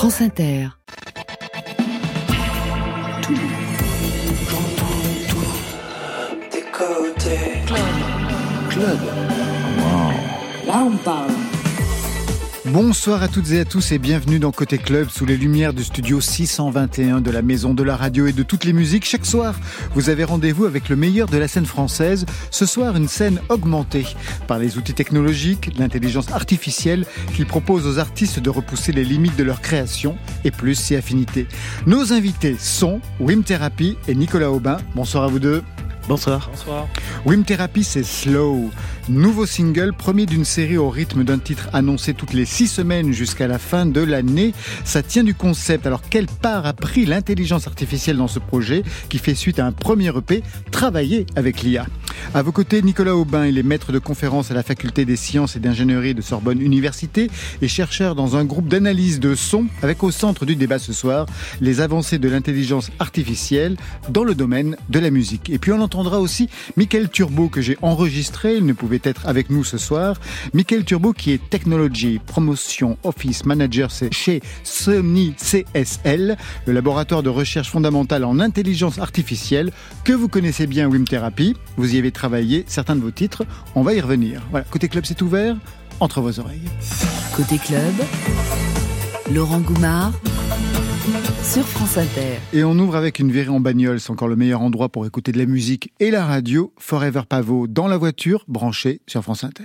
France Inter. Club. Club. Là, on parle. Bonsoir à toutes et à tous et bienvenue dans Côté Club sous les lumières du studio 621 de la Maison de la Radio et de toutes les musiques. Chaque soir, vous avez rendez-vous avec le meilleur de la scène française. Ce soir, une scène augmentée par les outils technologiques, l'intelligence artificielle qui propose aux artistes de repousser les limites de leur création et plus si affinités. Nos invités sont Wim Therapy et Nicolas Aubin. Bonsoir à vous deux. Bonsoir. Bonsoir. Wim Therapy, c'est Slow. Nouveau single, premier d'une série au rythme d'un titre annoncé toutes les six semaines jusqu'à la fin de l'année. Ça tient du concept. Alors, quelle part a pris l'intelligence artificielle dans ce projet qui fait suite à un premier EP, travaillé avec l'IA À vos côtés, Nicolas Aubin, il est maître de conférence à la faculté des sciences et d'ingénierie de Sorbonne Université et chercheur dans un groupe d'analyse de son avec au centre du débat ce soir les avancées de l'intelligence artificielle dans le domaine de la musique. Et puis on entendra aussi Michael Turbo que j'ai enregistré, il ne pouvait être avec nous ce soir. Michael Turbo qui est Technology Promotion Office Manager chez Sony CSL, le laboratoire de recherche fondamentale en intelligence artificielle que vous connaissez bien Wim Therapy. Vous y avez travaillé certains de vos titres, on va y revenir. Voilà, côté club c'est ouvert entre vos oreilles. Côté club, Laurent Goumard sur France Inter. Et on ouvre avec une virée en bagnole, c'est encore le meilleur endroit pour écouter de la musique et la radio. Forever Pavot dans la voiture, branché sur France Inter.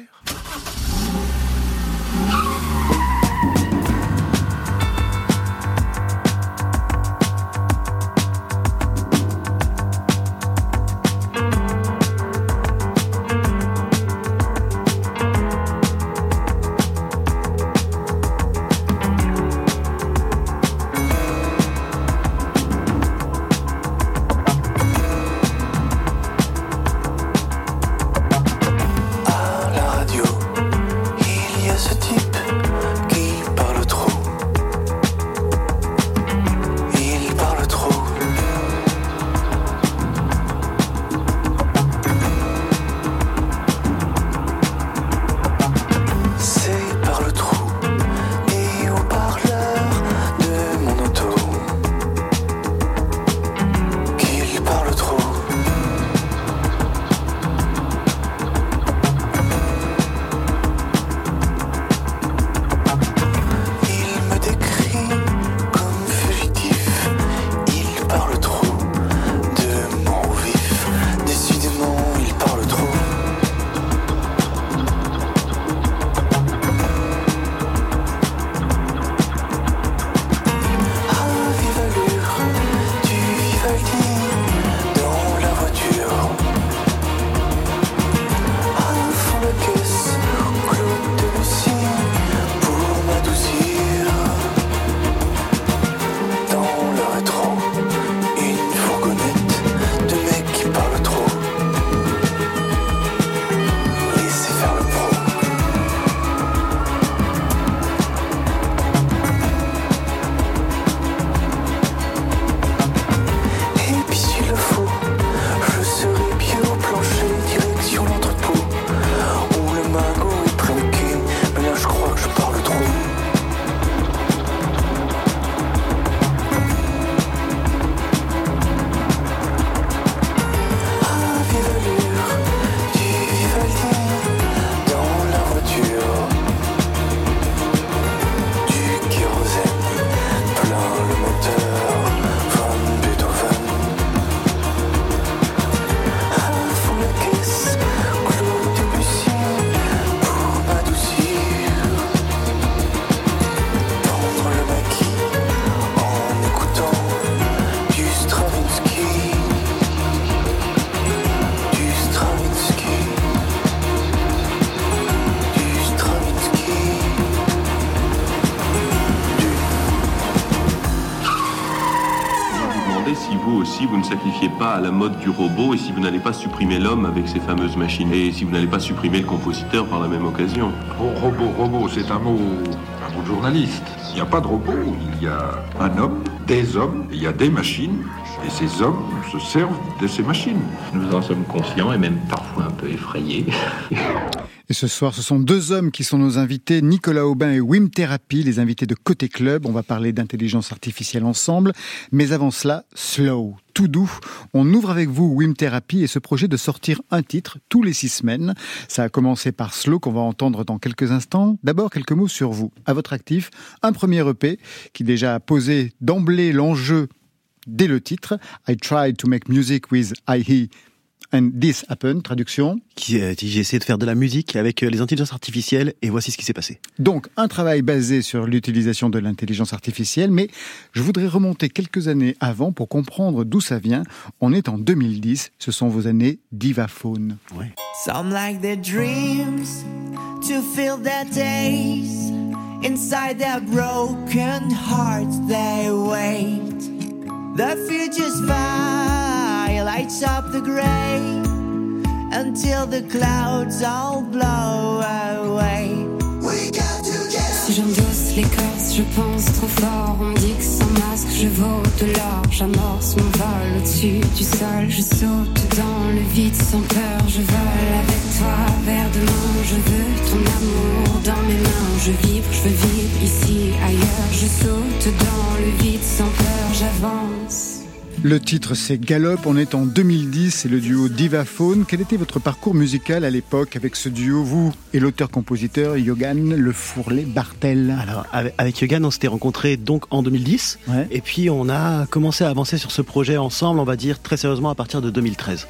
À la mode du robot et si vous n'allez pas supprimer l'homme avec ces fameuses machines et si vous n'allez pas supprimer le compositeur par la même occasion. Ro- Robot, robot, c'est un mot, un mot de journaliste. Il n'y a pas de robot, il y a un homme, des hommes, il y a des machines, et ces hommes se servent de ces machines. Nous en sommes conscients et même parfois un peu effrayés. Et ce soir, ce sont deux hommes qui sont nos invités, Nicolas Aubin et Wim Therapy, les invités de Côté Club. On va parler d'intelligence artificielle ensemble. Mais avant cela, slow, tout doux. On ouvre avec vous Wim Therapy et ce projet de sortir un titre tous les six semaines. Ça a commencé par Slow qu'on va entendre dans quelques instants. D'abord, quelques mots sur vous. À votre actif, un premier EP qui déjà a posé d'emblée l'enjeu dès le titre. I tried to make music with I And this happened, traduction. Qui, euh, j'ai essayé de faire de la musique avec euh, les intelligences artificielles et voici ce qui s'est passé. Donc, un travail basé sur l'utilisation de l'intelligence artificielle, mais je voudrais remonter quelques années avant pour comprendre d'où ça vient. On est en 2010, ce sont vos années divaphone. Ouais. Some like their dreams to fill their days. Inside their broken hearts they wait. The future's fire lights up the gray until the clouds all blow away. Si j'endosse l'écorce, je pense trop fort. On me dit que sans masque, je vaux de l'or. J'amorce mon vol au-dessus du sol. Je saute dans le vide sans peur. Je vole avec toi vers demain. Je veux ton amour dans mes mains. Je vibre, je veux vivre ici, ailleurs. Je saute dans le vide sans peur. J'avance. Le titre c'est Galop, on est en 2010, c'est le duo Divaphone. Quel était votre parcours musical à l'époque avec ce duo, vous et l'auteur-compositeur Yogan Le Fourlet Bartel? Alors avec Yogan, on s'était rencontrés donc en 2010 Ouais. et puis on a commencé à avancer sur ce projet ensemble, on va dire très sérieusement à partir de 2013.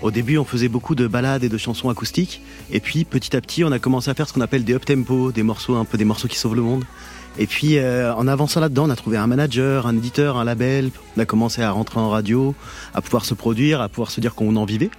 Au début, on faisait beaucoup de ballades et de chansons acoustiques et puis petit à petit, on a commencé à faire ce qu'on appelle des up-tempo, des morceaux un peu des morceaux qui sauvent le monde. Et puis euh, en avançant là-dedans, on a trouvé un manager, un éditeur, un label. On a commencé à rentrer en radio, à pouvoir se produire, à pouvoir se dire qu'on en vivait.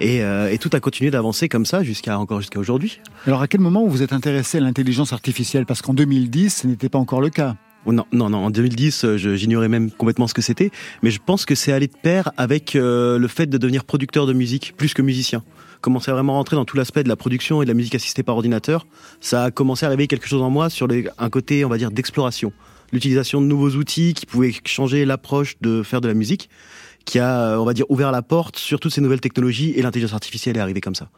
Et, euh, et tout a continué d'avancer comme ça jusqu'à encore jusqu'à aujourd'hui. Alors à quel moment vous vous êtes intéressé à l'intelligence artificielle? Parce qu'en 2010, ce n'était pas encore le cas. Oh non, non, non. En 2010, euh, j'ignorais même complètement ce que c'était. Mais je pense que c'est allé de pair avec euh, le fait de devenir producteur de musique plus que musicien. Commencer à vraiment rentrer dans tout l'aspect de la production et de la musique assistée par ordinateur. Ça a commencé à réveiller quelque chose en moi sur les, un côté, on va dire, d'exploration. L'utilisation de nouveaux outils qui pouvaient changer l'approche de faire de la musique, qui a, on va dire, ouvert la porte sur toutes ces nouvelles technologies et l'intelligence artificielle est arrivée comme ça.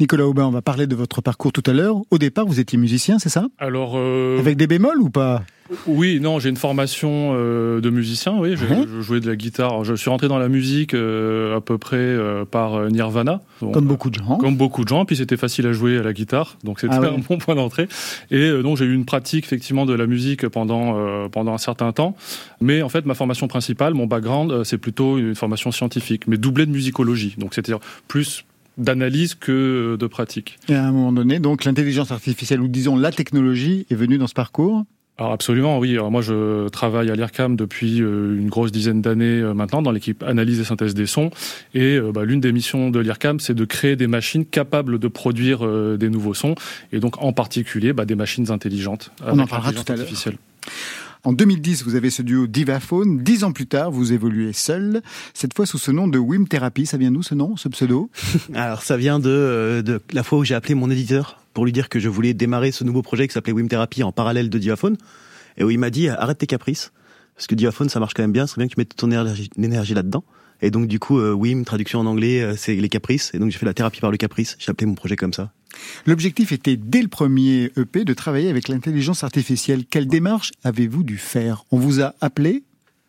Nicolas Aubin, on va parler de votre parcours tout à l'heure. Au départ, vous étiez musicien, c'est ça? Alors, euh, Avec des bémols ou pas? Oui, non, j'ai une formation euh, de musicien, oui, je, Ouais. je jouais de la guitare. Je suis rentré dans la musique euh, à peu près euh, par euh, Nirvana. Bon, Comme beaucoup de gens. Comme beaucoup de gens, puis c'était facile à jouer à la guitare, donc c'était Ah ouais. un bon point d'entrée. Et euh, donc j'ai eu une pratique effectivement de la musique pendant euh, pendant un certain temps, mais en fait ma formation principale, mon background, euh, c'est plutôt une formation scientifique, mais doublée de musicologie, donc c'est-à-dire plus d'analyse que euh, de pratique. Et à un moment donné, donc l'intelligence artificielle, ou disons la technologie, est venue dans ce parcours. Alors absolument, oui. Alors moi, je travaille à l'IRCAM depuis euh, une grosse dizaine d'années euh, maintenant dans l'équipe analyse et synthèse des sons. Et euh, bah, l'une des missions de l'IRCAM, c'est de créer des machines capables de produire euh, des nouveaux sons, et donc en particulier bah, des machines intelligentes. On en parlera tout à l'heure. En 2010, vous avez ce duo Divaphone. Dix ans plus tard, vous évoluez seul, cette fois sous ce nom de Wim Therapy. Ça vient d'où ce nom, ce pseudo? Alors ça vient de, euh, de la fois où j'ai appelé mon éditeur pour lui dire que je voulais démarrer ce nouveau projet qui s'appelait Wim Therapy en parallèle de Diaphone et où il m'a dit arrête tes caprices parce que Diaphone ça marche quand même bien, c'est bien que tu mettes ton énergie, énergie là-dedans. Et donc du coup euh, Wim traduction en anglais euh, c'est les caprices et donc j'ai fait la thérapie par le caprice, j'ai appelé mon projet comme ça. L'objectif était, dès le premier EP, de travailler avec l'intelligence artificielle. Quelle démarche avez-vous dû faire? On vous a appelé?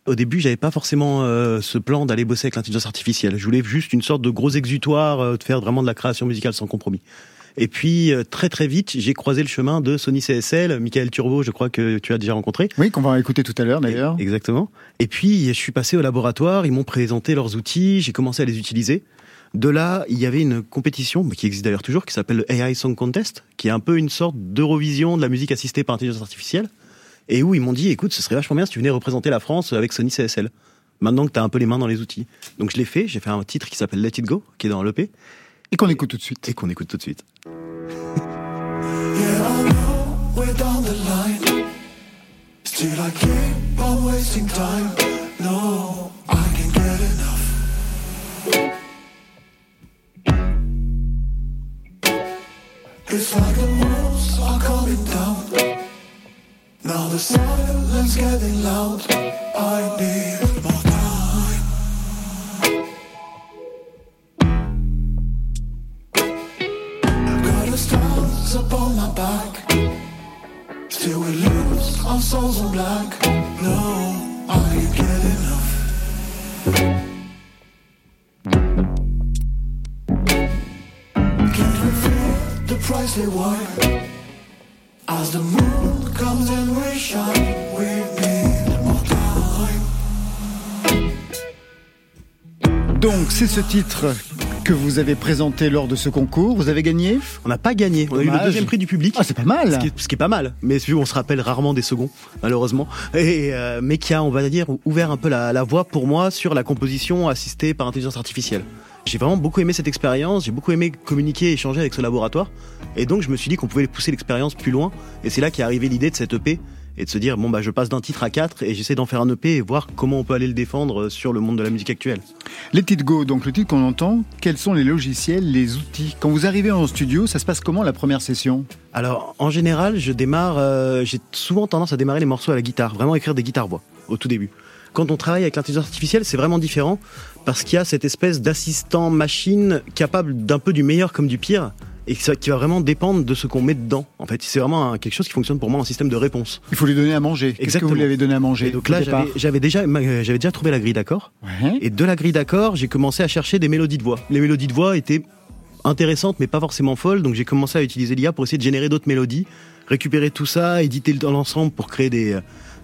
Au début, j'avais pas forcément euh, ce plan d'aller bosser avec l'intelligence artificielle. Je voulais juste une sorte de gros exutoire, euh, de faire vraiment de la création musicale sans compromis. Et puis euh, très très vite, j'ai croisé le chemin de Sony CSL, Michael Turbo, je crois que tu as déjà rencontré. Oui, qu'on va écouter tout à l'heure d'ailleurs. Exactement. Et puis je suis passé au laboratoire, ils m'ont présenté leurs outils, j'ai commencé à les utiliser. De là, il y avait une compétition mais qui existe d'ailleurs toujours, qui s'appelle le AI Song Contest, qui est un peu une sorte d'Eurovision de la musique assistée par intelligence artificielle, et où ils m'ont dit, écoute, ce serait vachement bien si tu venais représenter la France avec Sony CSL. Maintenant que tu as un peu les mains dans les outils. Donc je l'ai fait, j'ai fait un titre qui s'appelle Let It Go, qui est dans l'EP, Et qu'on écoute tout de suite. et qu'on écoute tout de suite. Yeah, It's like the wolves are coming down. Now the silence getting loud. I need more time. I've got the stars upon my back. Still we lose our souls in black. No, I can't get enough. As the moon comes and we shine, we need more time. Donc, c'est ce titre que vous avez présenté lors de ce concours. Vous avez gagné? On n'a pas gagné. On a eu le deuxième prix du public. Ah, c'est pas mal. Ce qui, est, ce qui est pas mal, mais vu on se rappelle rarement des seconds, malheureusement, et, euh, mais qui a, on va dire, ouvert un peu la, la voie pour moi sur la composition assistée par intelligence artificielle. J'ai vraiment beaucoup aimé cette expérience, j'ai beaucoup aimé communiquer et échanger avec ce laboratoire, et donc je me suis dit qu'on pouvait pousser l'expérience plus loin, et c'est là qu'est arrivée l'idée de cette EP, et de se dire, bon bah je passe d'un titre à quatre, et j'essaie d'en faire un EP et voir comment on peut aller le défendre sur le monde de la musique actuelle. Les titres Go, donc le titre qu'on entend, quels sont les logiciels, les outils? Quand vous arrivez en studio, ça se passe comment la première session? Alors, en général, je démarre. euh, J'ai souvent tendance à démarrer les morceaux à la guitare, vraiment écrire des guitares-voix au tout début. Quand on travaille avec l'intelligence artificielle, c'est vraiment différent parce qu'il y a cette espèce d'assistant machine capable d'un peu du meilleur comme du pire et qui va vraiment dépendre de ce qu'on met dedans. En fait, c'est vraiment quelque chose qui fonctionne pour moi en système de réponse. Il faut lui donner à manger. Qu'est-ce que Exactement. vous lui avez donné à manger Et donc là, j'avais- déjà, j'avais déjà trouvé la grille d'accord. Ouais. Et de la grille d'accord, j'ai commencé à chercher des mélodies de voix. Les mélodies de voix étaient intéressantes, mais pas forcément folles, donc j'ai commencé à utiliser l'IA pour essayer de générer d'autres mélodies, récupérer tout ça, éditer dans l'ensemble pour créer des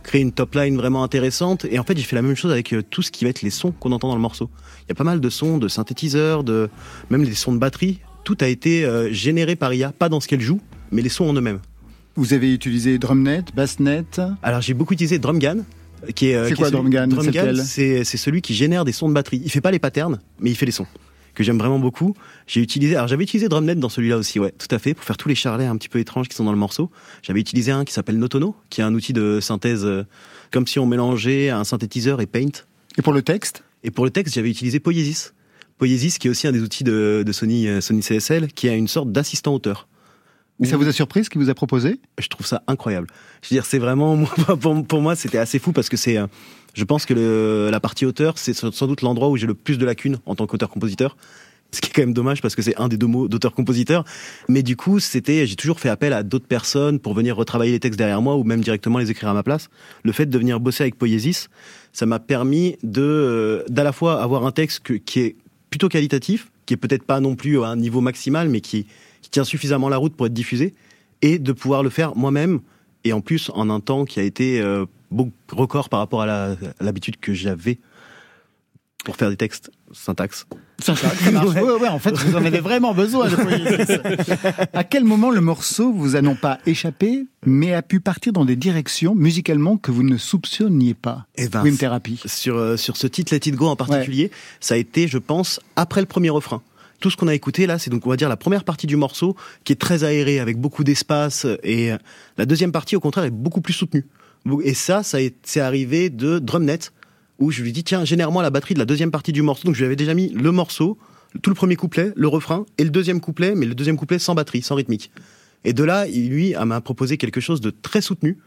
créer une top line vraiment intéressante. Et en fait, j'ai fait la même chose avec euh, tout ce qui va être les sons qu'on entend dans le morceau. Il y a pas mal de sons, de synthétiseurs, de même les sons de batterie. Tout a été euh, généré par IA, pas dans ce qu'elle joue, mais les sons en eux-mêmes. Vous avez utilisé Drumnet, Bassnet? Alors j'ai beaucoup utilisé Drumgan. Qui est, euh, C'est qui quoi est celui- Drumgan C'est Drumgan, lequel? c'est c'est celui qui génère des sons de batterie. Il fait pas les patterns, mais il fait les sons que j'aime vraiment beaucoup. J'ai utilisé, alors j'avais utilisé Drumnet dans celui-là aussi, ouais, tout à fait, pour faire tous les charlets un petit peu étranges qui sont dans le morceau. J'avais utilisé un qui s'appelle Notono, qui est un outil de synthèse, euh, comme si on mélangeait un synthétiseur et Paint. Et pour le texte? Et pour le texte, j'avais utilisé Poiesis. Poiesis, qui est aussi un des outils de, de Sony, euh, Sony CSL, qui a une sorte d'assistant auteur. Mais ça vous a surpris ce qu'il vous a proposé? Je trouve ça incroyable. Je veux dire, c'est vraiment pour, pour moi, c'était assez fou parce que c'est, euh, je pense que le, la partie auteur, c'est sans doute l'endroit où j'ai le plus de lacunes en tant qu'auteur-compositeur. Ce qui est quand même dommage parce que c'est un des deux mots d'auteur-compositeur. Mais du coup, c'était, j'ai toujours fait appel à d'autres personnes pour venir retravailler les textes derrière moi ou même directement les écrire à ma place. Le fait de venir bosser avec Poiesis, ça m'a permis de, euh, d'à la fois avoir un texte que- qui est plutôt qualitatif, qui est peut-être pas non plus à un niveau maximal, mais qui tient suffisamment la route pour être diffusé, et de pouvoir le faire moi-même, et en plus en un temps qui a été euh, record par rapport à l'habitude que j'avais pour faire des textes syntaxe. Ça, marche. Ouais, ouais, en fait, vous en avez vraiment besoin. À quel moment le morceau vous a non pas échappé, mais a pu partir dans des directions musicalement que vous ne soupçonniez pas Eh ben, Wim Therapy. sur, euh, sur ce titre Let It Go en particulier, ça a été, je pense, après le premier refrain. Tout ce qu'on a écouté là, c'est donc on va dire la première partie du morceau qui est très aérée avec beaucoup d'espace et euh, la deuxième partie au contraire est beaucoup plus soutenue. Et ça, ça est- c'est arrivé de Drumnet où je lui dis tiens génère-moi la batterie de la deuxième partie du morceau. Donc je lui avais déjà mis le morceau, tout le premier couplet, le refrain et le deuxième couplet, mais le deuxième couplet sans batterie, sans rythmique. Et de là, lui m'a proposé quelque chose de très soutenu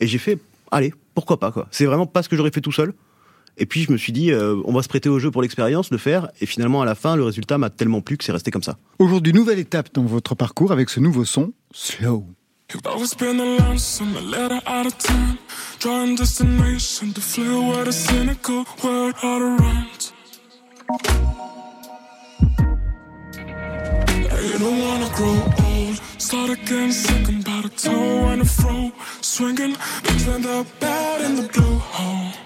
et j'ai fait allez pourquoi pas quoi. C'est vraiment pas ce que j'aurais fait tout seul. Et puis je me suis dit, euh, on va se prêter au jeu pour l'expérience, le faire. Et finalement, à la fin, le résultat m'a tellement plu que c'est resté comme ça. Aujourd'hui, nouvelle étape dans votre parcours avec ce nouveau son, Slow. You've always been the lonesome, a letter out of time. Drawing destination to flew with a cynical word out of round. You don't wanna grow old. Start again, second by the toe and a fro. Swinging, things end up bad in the blue hole.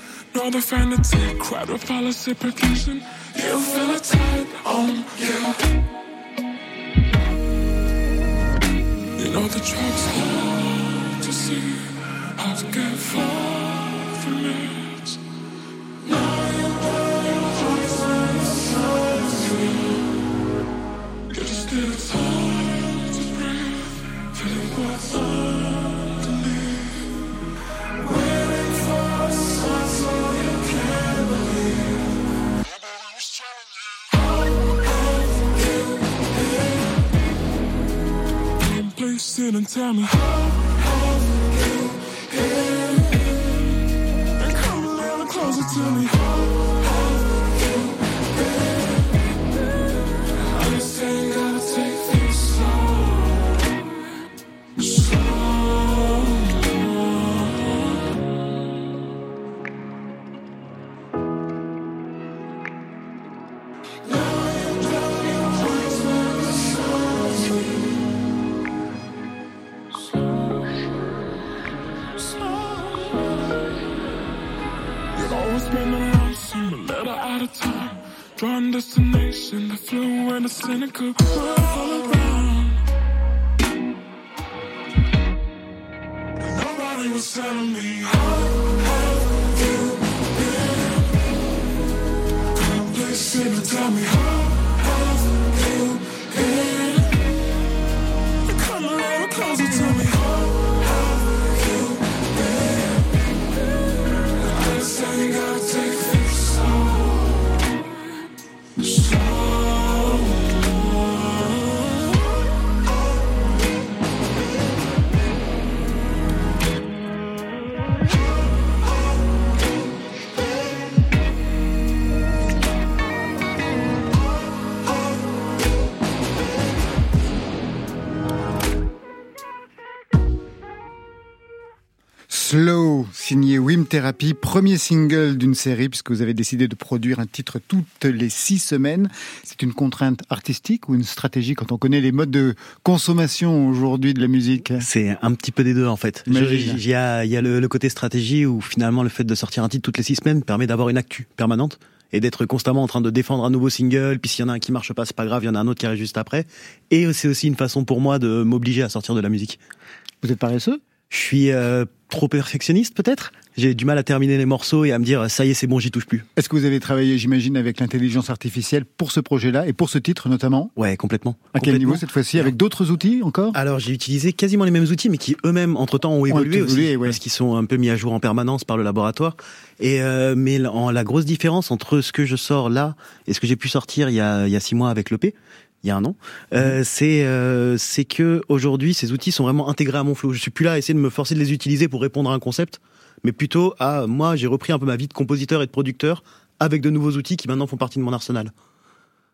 Nor the vanity, cried with policy preclusion. You feel it tight on you. You know the truck's hard to see how to get far in and tell me how have you been? And come a little closer to me. How cynical premier single d'une série puisque vous avez décidé de produire un titre toutes les six semaines. C'est une contrainte artistique ou une stratégie quand on connaît les modes de consommation aujourd'hui de la musique C'est un petit peu des deux en fait. Il y a, il y a le, le côté stratégie où finalement le fait de sortir un titre toutes les six semaines permet d'avoir une actu permanente et d'être constamment en train de défendre un nouveau single. Puis s'il y en a un qui marche pas, c'est pas grave, il y en a un autre qui arrive juste après. Et c'est aussi une façon pour moi de m'obliger à sortir de la musique. Vous êtes paresseux? Je suis euh, trop perfectionniste peut-être? J'ai du mal à terminer les morceaux et à me dire ça y est c'est bon j'y touche plus. Est-ce que vous avez travaillé, j'imagine, avec l'intelligence artificielle pour ce projet-là et pour ce titre notamment? Ouais complètement. À quel Complètement. niveau cette fois-ci? Avec d'autres outils encore? Alors j'ai utilisé quasiment les mêmes outils, mais qui eux-mêmes entre temps ont évolué, évolué, aussi, ouais. parce qu'ils sont un peu mis à jour en permanence par le laboratoire. Et euh, mais la, en- la grosse différence entre ce que je sors là et ce que j'ai pu sortir il y a, il y a six mois avec l'EP, il y a un an, euh, c'est euh, c'est que aujourd'hui ces outils sont vraiment intégrés à mon flow. Je suis plus là à essayer de me forcer de les utiliser pour répondre à un concept, mais plutôt à moi j'ai repris un peu ma vie de compositeur et de producteur avec de nouveaux outils qui maintenant font partie de mon arsenal.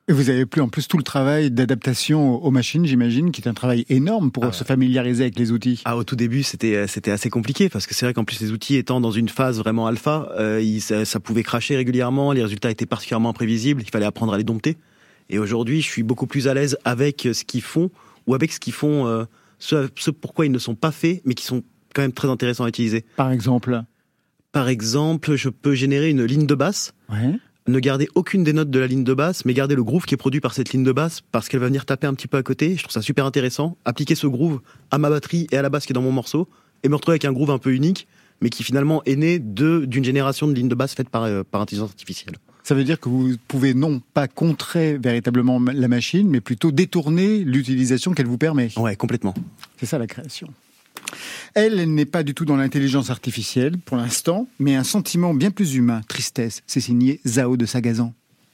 Et vous avez plus en plus tout le travail d'adaptation aux machines, j'imagine, qui est un travail énorme pour Ah. se familiariser avec les outils. Ah, au tout début, c'était euh, c'était assez compliqué parce que c'est vrai qu'en plus les outils étant dans une phase vraiment alpha, euh, ça, ça pouvait cracher régulièrement, les résultats étaient particulièrement imprévisibles, il fallait apprendre à les dompter. Et aujourd'hui, je suis beaucoup plus à l'aise avec euh, ce qu'ils font ou avec ce qu'ils font, euh, ce, ce pourquoi ils ne sont pas faits, mais qui sont quand même très intéressants à utiliser. Par exemple. Par exemple, je peux générer une ligne de basse, Ouais. ne garder aucune des notes de la ligne de basse, mais garder le groove qui est produit par cette ligne de basse parce qu'elle va venir taper un petit peu à côté. Je trouve ça super intéressant. Appliquer ce groove à ma batterie et à la basse qui est dans mon morceau et me retrouver avec un groove un peu unique, mais qui finalement est né de d'une génération de lignes de basse faites par, euh, par intelligence artificielle. Ça veut dire que vous pouvez non pas contrer véritablement la machine, mais plutôt détourner l'utilisation qu'elle vous permet. Ouais, complètement. C'est ça la création. Elle, elle n'est pas du tout dans l'intelligence artificielle pour l'instant, mais un sentiment bien plus humain, tristesse. C'est signé Zao de Sagazan.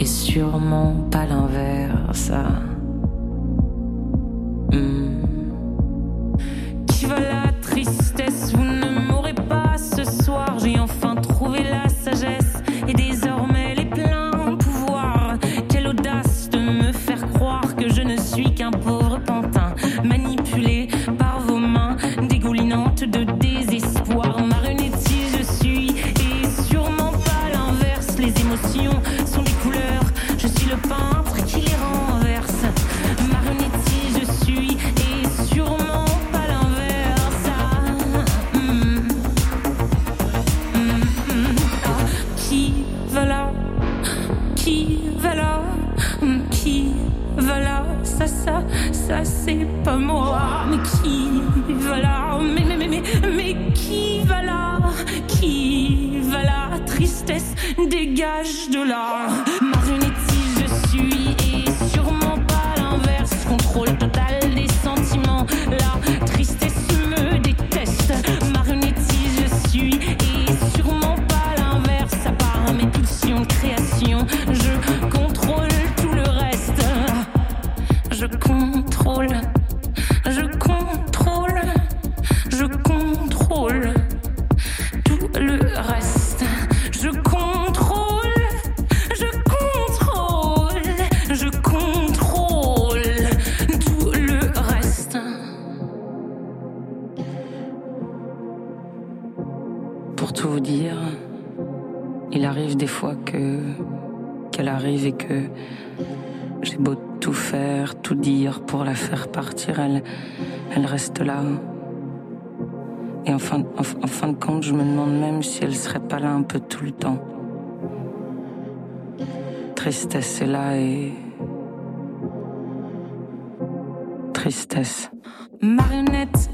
et sûrement pas l'inverse. Hmm. Qui contrôle, le temps. Tristesse est là et tristesse. Marionnette,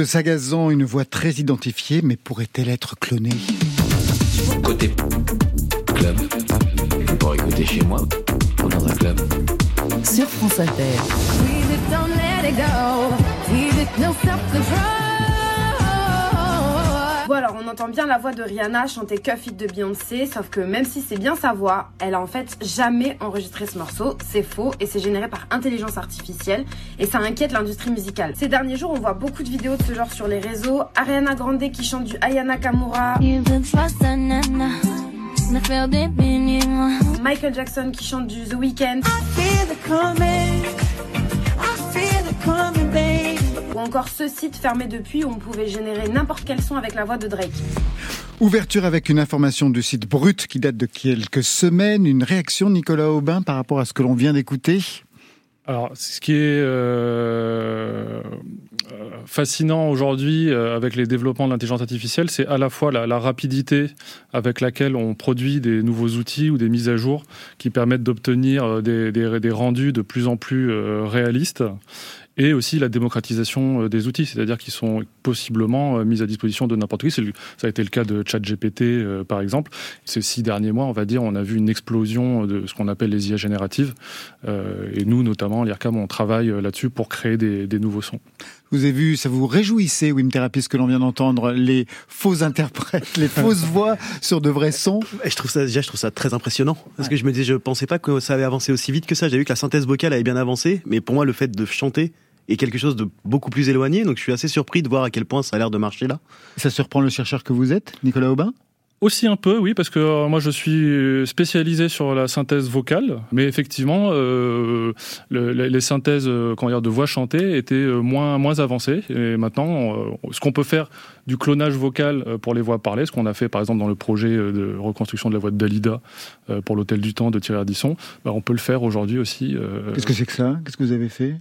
de Sagazan, une voix très identifiée, mais pourrait-elle être clonée Côté club, pour écouter chez moi ou dans un club. Sur France Inter. Alors on entend bien la voix de Rihanna chanter Cuff It de Beyoncé, sauf que même si c'est bien sa voix, elle a en fait jamais enregistré ce morceau, c'est faux et c'est généré par intelligence artificielle et ça inquiète l'industrie musicale. Ces derniers jours on voit beaucoup de vidéos de ce genre sur les réseaux, Ariana Grande qui chante du Ayana Kamura, Michael Jackson qui chante du The Weeknd, ou encore ce site fermé depuis où on pouvait générer n'importe quel son avec la voix de Drake. Ouverture avec une information du site Brut qui date de quelques semaines. Une réaction, Nicolas Aubin, par rapport à ce que l'on vient d'écouter? Alors, ce qui est euh, euh, fascinant aujourd'hui euh, avec les développements de l'intelligence artificielle, c'est à la fois la, la rapidité avec laquelle on produit des nouveaux outils ou des mises à jour qui permettent d'obtenir des, des- des rendus de plus en plus euh, réalistes et aussi la démocratisation euh, des outils, c'est-à-dire qu'ils sont possiblement euh, mis à disposition de n'importe qui. Le- Ça a été le cas de ChatGPT, euh, par exemple. Ces six derniers mois, on va dire, on a vu une explosion de ce qu'on appelle les IA génératives. Euh, et nous, notamment, l'IRCAM, on travaille là-dessus pour créer des, des nouveaux sons. Vous avez vu, ça vous réjouissait, Wim Therapy, ce que l'on vient d'entendre, les faux interprètes, les fausses voix sur de vrais sons Et je trouve ça déjà, je trouve ça très impressionnant parce que je me disais, je pensais pas que ça avait avancé aussi vite que ça. J'avais vu que la synthèse vocale avait bien avancé, mais pour moi, le fait de chanter est quelque chose de beaucoup plus éloigné. Donc, je suis assez surpris de voir à quel point ça a l'air de marcher là. Ça surprend le chercheur que vous êtes, Nicolas Aubin? Aussi un peu, oui, parce que euh, moi je suis spécialisé sur la synthèse vocale, mais effectivement, euh, le- les synthèses euh, comment dire, de voix chantée étaient euh, moins, moins avancées. Et maintenant, euh, ce qu'on peut faire du clonage vocal euh, pour les voix parlées, ce qu'on a fait par exemple dans le projet euh, de reconstruction de la voix de Dalida euh, pour l'Hôtel du Temps de Thierry Ardisson, bah, on peut le faire aujourd'hui aussi. euh, Qu'est-ce que c'est que ça? Qu'est-ce que vous avez fait?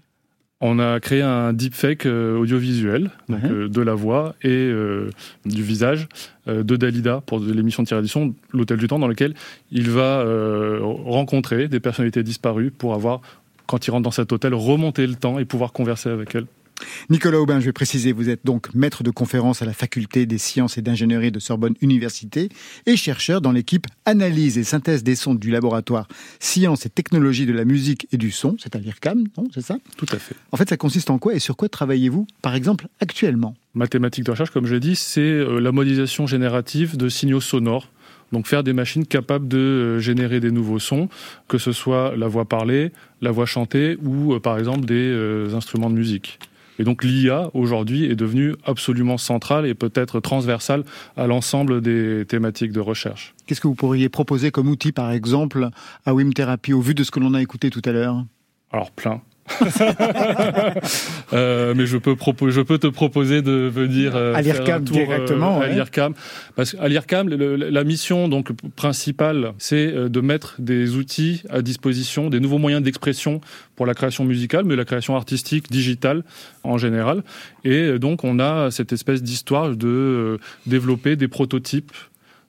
On a créé un deepfake euh, audiovisuel donc, euh, de la voix et euh, du visage euh, de Dalida pour l'émission de Thierry Ardisson, l'Hôtel du Temps, dans lequel il va euh, rencontrer des personnalités disparues pour avoir, quand il rentre dans cet hôtel, remonter le temps et pouvoir converser avec elles. Nicolas Aubin, je vais préciser, vous êtes donc maître de conférence à la faculté des sciences et d'ingénierie de Sorbonne Université et chercheur dans l'équipe analyse et synthèse des sons du laboratoire sciences et technologies de la musique et du son, c'est-à-dire CAM, non C'est ça? Tout à fait. En fait, ça consiste en quoi et sur quoi travaillez-vous, par exemple, actuellement? Mathématiques de recherche, comme je l'ai dit, c'est euh, la modélisation générative de signaux sonores. Donc faire des machines capables de euh, générer des nouveaux sons, que ce soit la voix parlée, la voix chantée ou euh, par exemple des instruments de musique. Et donc l'IA aujourd'hui est devenue absolument centrale et peut-être transversale à l'ensemble des thématiques de recherche. Qu'est-ce que vous pourriez proposer comme outil, par exemple, à Wim Therapy, au vu de ce que l'on a écouté tout à l'heure? Alors plein. Euh, mais je peux, je peux te proposer de venir euh, À l'IRCAM tour, euh, directement, à l'IRCAM. Parce qu'à l'IRCAM, la mission donc principale, c'est euh, de mettre des outils à disposition, des nouveaux moyens d'expression pour la création musicale, mais la création artistique, digitale en général. Et euh, donc, on a cette espèce d'histoire de développer des prototypes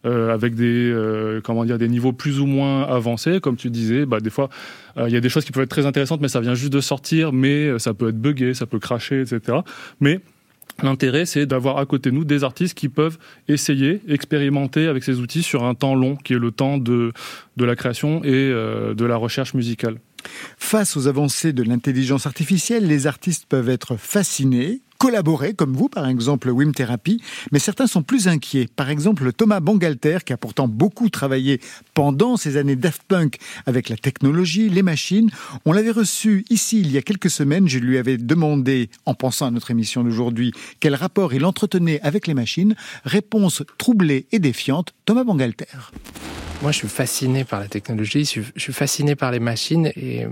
euh, avec des euh, comment dire des niveaux plus ou moins avancés comme tu disais bah des fois euh, il y a des choses qui peuvent être très intéressantes mais ça vient juste de sortir mais ça peut être buggé ça peut cracher etc mais L'intérêt, c'est d'avoir à côté de nous des artistes qui peuvent essayer, expérimenter avec ces outils sur un temps long, qui est le temps de, de la création et de la recherche musicale. Face aux avancées de l'intelligence artificielle, les artistes peuvent être fascinés, collaborer, comme vous par exemple Wim Therapy, mais certains sont plus inquiets. Par exemple Thomas Bangalter, qui a pourtant beaucoup travaillé pendant ces années Daft Punk avec la technologie, les machines. On l'avait reçu ici il y a quelques semaines, je lui avais demandé, en pensant à notre émission d'aujourd'hui, quel rapport il entretenait avec les machines. Réponse troublée et défiante, Thomas Bangalter. Moi, je suis fasciné par la technologie, je suis- fasciné par les machines et euh,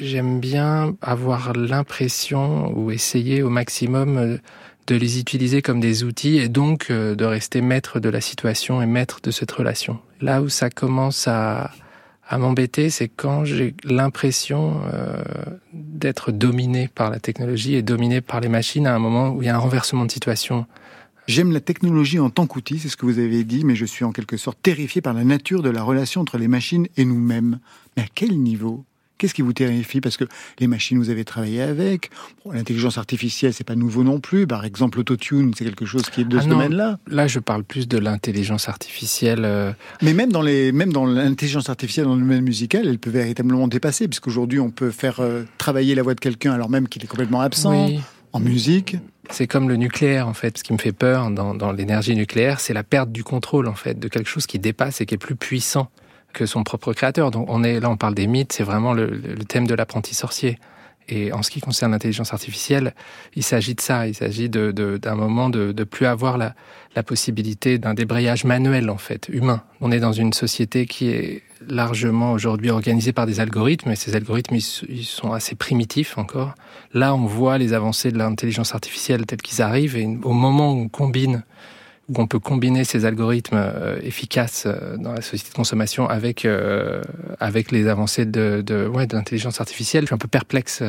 j'aime bien avoir l'impression ou essayer au maximum euh, de les utiliser comme des outils et donc euh, de rester maître de la situation et maître de cette relation. Là où ça commence à, m'embêter, c'est quand j'ai l'impression d'être dominé par la technologie et dominé par les machines à un moment où il y a un renversement de situation. J'aime la technologie en tant qu'outil, c'est ce que vous avez dit, mais je suis en quelque sorte terrifié par la nature de la relation entre les machines et nous-mêmes. Mais à quel niveau? Qu'est-ce qui vous terrifie? Parce que les machines, vous avez travaillé avec. Bon, L'intelligence artificielle, c'est pas nouveau non plus. Par exemple, l'autotune, c'est quelque chose qui est de Ah ce domaine-là. Là, je parle plus de l'intelligence artificielle. euh, Mais même dans les, même dans l'intelligence artificielle dans le domaine musical, elle peut véritablement dépasser, puisqu'aujourd'hui, on peut faire euh, travailler la voix de quelqu'un alors même qu'il est complètement absent. Oui. En musique. C'est comme le nucléaire, en fait. Ce qui me fait peur dans, dans l'énergie nucléaire, c'est la perte du contrôle, en fait, de quelque chose qui dépasse et qui est plus puissant que son propre créateur. Donc, on est là, on parle des mythes, c'est vraiment le, le thème de l'apprenti sorcier. Et en ce qui concerne l'intelligence artificielle, il s'agit de ça. Il s'agit de, de- d'un moment de, de plus avoir la, la possibilité d'un débrayage manuel, en fait, humain. On est dans une société qui est largement aujourd'hui organisée par des algorithmes, et ces algorithmes, ils, ils sont assez primitifs encore. Là, on voit les avancées de l'intelligence artificielle telles qu'ils arrivent, et au moment où on combine où on peut combiner ces algorithmes euh, efficaces euh, dans la société de consommation avec euh, avec les avancées de de, ouais, de l'intelligence artificielle. Je suis un peu perplexe.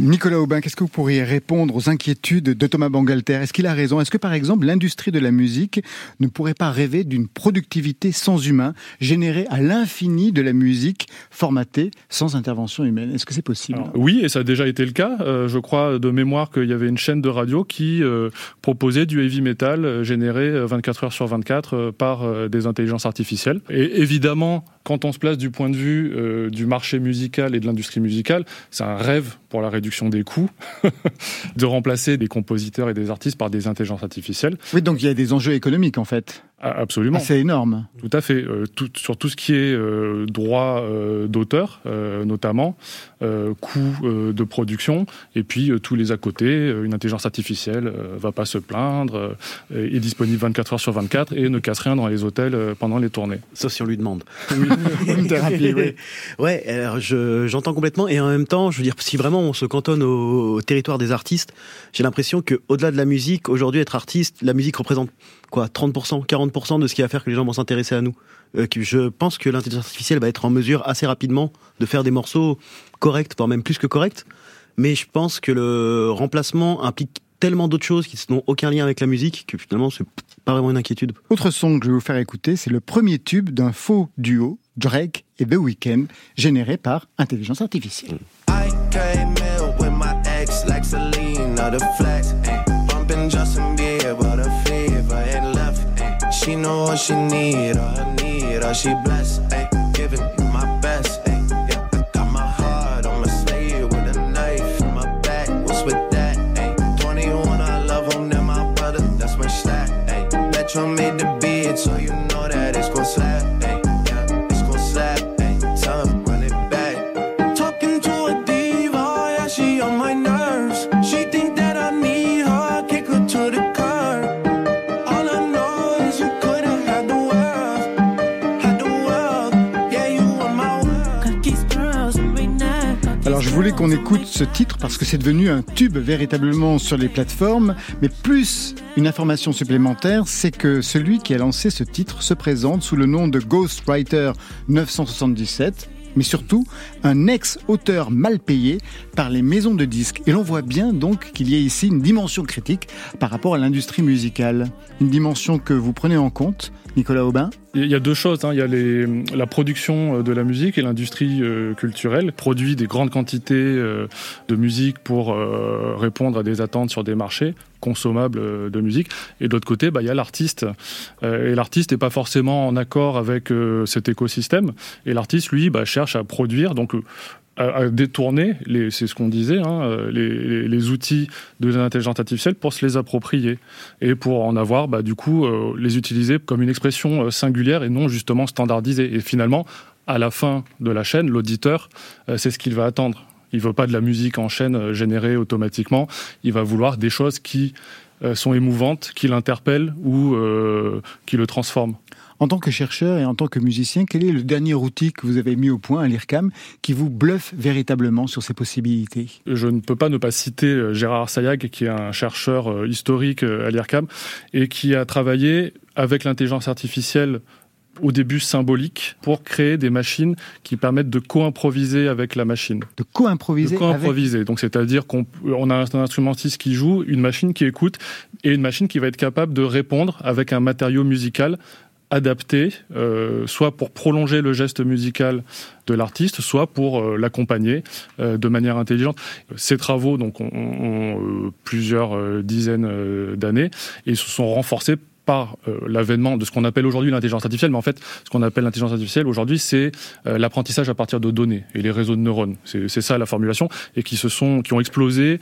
Nicolas Aubin, qu'est-ce que vous pourriez répondre aux inquiétudes de Thomas Bangalter? Est-ce qu'il a raison? Est-ce que, par exemple, l'industrie de la musique ne pourrait pas rêver d'une productivité sans humain, générée à l'infini de la musique formatée sans intervention humaine? Est-ce que c'est possible? Oui, et ça a déjà été le cas. Euh, je crois de mémoire qu'il y avait une chaîne de radio qui euh, proposait du heavy metal euh, généré euh, 24 heures sur 24 euh, par des intelligences artificielles. Et évidemment, quand on se place du point de vue du marché musical et de l'industrie musicale, c'est un rêve pour la réduction des coûts de remplacer des compositeurs et des artistes par des intelligences artificielles. Oui, donc il y a des enjeux économiques, en fait. Ah, Absolument. Assez énorme. Tout à fait. Euh, tout, sur tout ce qui est euh, droit euh, d'auteur, euh, notamment, euh, coût euh, de production, et puis euh, tous les à côté. Euh, une intelligence artificielle euh, va pas se plaindre, euh, est disponible 24 heures sur 24 et ne casse rien dans les hôtels euh, pendant les tournées. Sauf si on lui demande. Une thérapie, oui. Ouais, alors je- j'entends complètement et en même temps, je veux dire, si vraiment on se cantonne au, au territoire des artistes, j'ai l'impression que au-delà de la musique, aujourd'hui être artiste, la musique représente quoi, 30%, 40% de ce qui va faire que les gens vont s'intéresser à nous. Euh, que je pense que l'intelligence artificielle va être en mesure assez rapidement de faire des morceaux corrects, voire même plus que corrects. Mais je pense que le remplacement implique tellement d'autres choses qui n'ont aucun lien avec la musique que finalement c'est pas vraiment une inquiétude. Autre son que je vais vous faire écouter, c'est le premier tube d'un faux duo, Drake et The Weeknd, généré par intelligence artificielle. I mill with my ex, like Selena, the flex. She know what she need, all her need, all she blessed. Ay. Giving you my best. Ay. Yeah, I got my heart on my sleeve with a knife in my back. What's with that? Ay. 21, I love him, then my brother, that's my stat. Ay. Metro made the voulais qu'on écoute ce titre parce que c'est devenu un tube véritablement sur les plateformes, mais plus une information supplémentaire, c'est que celui qui a lancé ce titre se présente sous le nom de Ghostwriter 977 mais surtout un ex-auteur mal payé par les maisons de disques. Et l'on voit bien donc qu'il y a ici une dimension critique par rapport à l'industrie musicale. Une dimension que vous prenez en compte, Nicolas Aubin Il y a deux choses. hein. Il y a la production euh, de la musique et l'industrie euh, culturelle produit des grandes quantités euh, de musique pour répondre à des attentes sur des marchés consommables de musique. Et de l'autre côté, bah, il y a l'artiste. Et l'artiste n'est pas forcément en accord avec cet écosystème. Et l'artiste, lui, bah, cherche à produire. Donc, à, détourner, c'est ce qu'on disait, hein, euh, les, outils de l'intelligence artificielle pour se les approprier et pour en avoir, bah, du coup, euh, les utiliser comme une expression euh, singulière et non justement standardisée. Et finalement, à la fin de la chaîne, l'auditeur, c'est ce qu'il va attendre. Il veut pas de la musique en chaîne générée automatiquement. Il va vouloir des choses qui sont émouvantes, qui l'interpellent ou qui le transforment. En tant que chercheur et en tant que musicien, quel est le dernier outil que vous avez mis au point à l'IRCAM qui vous bluffe véritablement sur ces possibilités? Je ne peux pas ne pas citer euh, Gérard Sayag, qui est un chercheur euh, historique euh, à l'IRCAM et qui a travaillé avec l'intelligence artificielle au début symbolique pour créer des machines qui permettent de co-improviser avec la machine. De co-improviser De co-improviser. Donc c'est-à-dire qu'on on a un instrumentiste qui joue, une machine qui écoute et une machine qui va être capable de répondre avec un matériau musical adapté, euh, soit pour prolonger le geste musical de l'artiste, soit pour euh, l'accompagner euh, de manière intelligente. Ces travaux donc ont, ont, euh, plusieurs euh, dizaines d'années et se sont renforcés par l'avènement de ce qu'on appelle aujourd'hui l'intelligence artificielle, mais en fait, ce qu'on appelle l'intelligence artificielle aujourd'hui, c'est l'apprentissage à partir de données et les réseaux de neurones. C'est ça la formulation, et qui se sont, qui ont explosé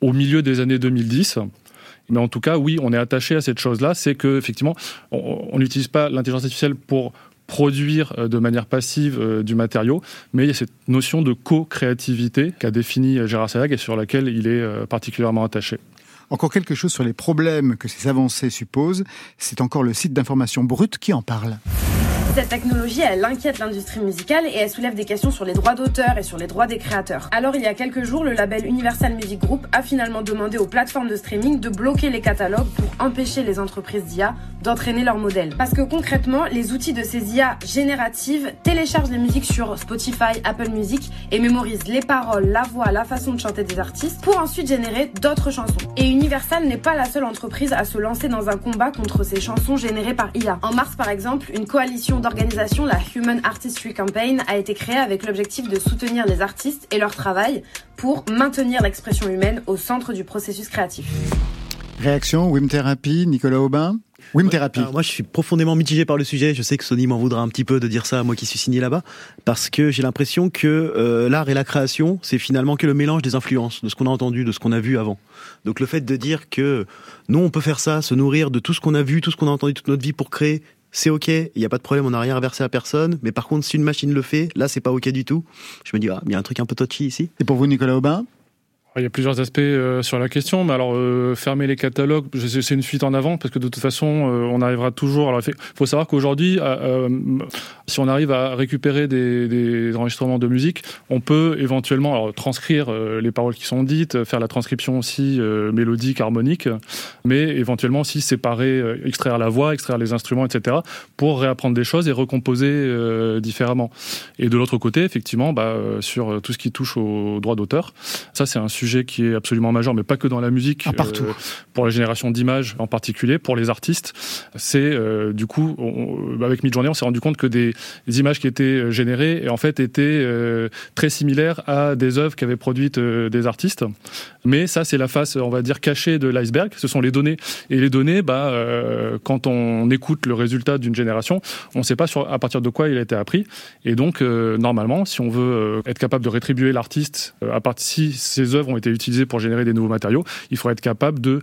au milieu des années 2010. Mais en tout cas, oui, on est attaché à cette chose-là, c'est que effectivement, on n'utilise pas l'intelligence artificielle pour produire euh, de manière passive euh, du matériau, mais il y a cette notion de co-créativité qu'a définie euh, Gérard Sayag et sur laquelle il est particulièrement attaché. Encore quelque chose sur les problèmes que ces avancées supposent. C'est encore le site d'information brute qui en parle. Cette technologie, elle inquiète l'industrie musicale et elle soulève des questions sur les droits d'auteur et sur les droits des créateurs. Alors, il y a quelques jours, le label Universal Music Group a finalement demandé aux plateformes de streaming de bloquer les catalogues pour empêcher les entreprises d'IA d'entraîner leurs modèles. Parce que concrètement, les outils de ces IA génératives téléchargent les musiques sur Spotify, Apple Music et mémorisent les paroles, la voix, la façon de chanter des artistes pour ensuite générer d'autres chansons. Et Universal n'est pas la seule entreprise à se lancer dans un combat contre ces chansons générées par IA. En mars, par exemple, une coalition d'organisations, la Human Artistry Campaign, a été créée avec l'objectif de soutenir les artistes et leur travail pour maintenir l'expression humaine au centre du processus créatif. Réaction, Wim Therapy, Nicolas Aubin Wim Therapy. Alors moi, je suis profondément mitigé par le sujet. Je sais que Sony m'en voudra un petit peu de dire ça, moi qui suis signé là-bas, parce que j'ai l'impression que euh, l'art et la création, c'est finalement que le mélange des influences, de ce qu'on a entendu, de ce qu'on a vu avant. Donc le fait de dire que nous, on peut faire ça, se nourrir de tout ce qu'on a vu, tout ce qu'on a entendu toute notre vie pour créer, c'est ok, il n'y a pas de problème, on n'a rien verser à personne. Mais par contre, si une machine le fait, là, c'est pas ok du tout. Je me dis, ah, il y a un truc un peu touchy ici. Et pour vous, Nicolas Aubin? Il y a plusieurs aspects euh, sur la question, mais alors euh, fermer les catalogues, c'est une fuite en avant parce que de toute façon, euh, on arrivera toujours. Il faut savoir qu'aujourd'hui, si on arrive à récupérer des, enregistrements de musique, on peut éventuellement transcrire les paroles qui sont dites, faire la transcription aussi mélodique, harmonique, mais éventuellement aussi séparer, extraire la voix, extraire les instruments, etc., pour réapprendre des choses et recomposer différemment. Et de l'autre côté, effectivement, bah, sur tout ce qui touche aux droits d'auteur, ça c'est un sujet sujet qui est absolument majeur, mais pas que dans la musique. Ah, partout. euh, pour la génération d'images en particulier, pour les artistes, c'est euh, du coup, on- avec Midjourney, on s'est rendu compte que des, des images qui étaient euh, générées, en fait, étaient euh, très similaires à des œuvres qu'avaient produites des artistes. Mais ça, c'est la face, on va dire, cachée de l'iceberg. Ce sont les données. Et les données, bah, quand on écoute le résultat d'une génération, on ne sait pas sur, à partir de quoi il a été appris. Et donc, normalement, si on veut être capable de rétribuer l'artiste, à partir si ces œuvres ont été utilisées pour générer des nouveaux matériaux, il faudrait être capable de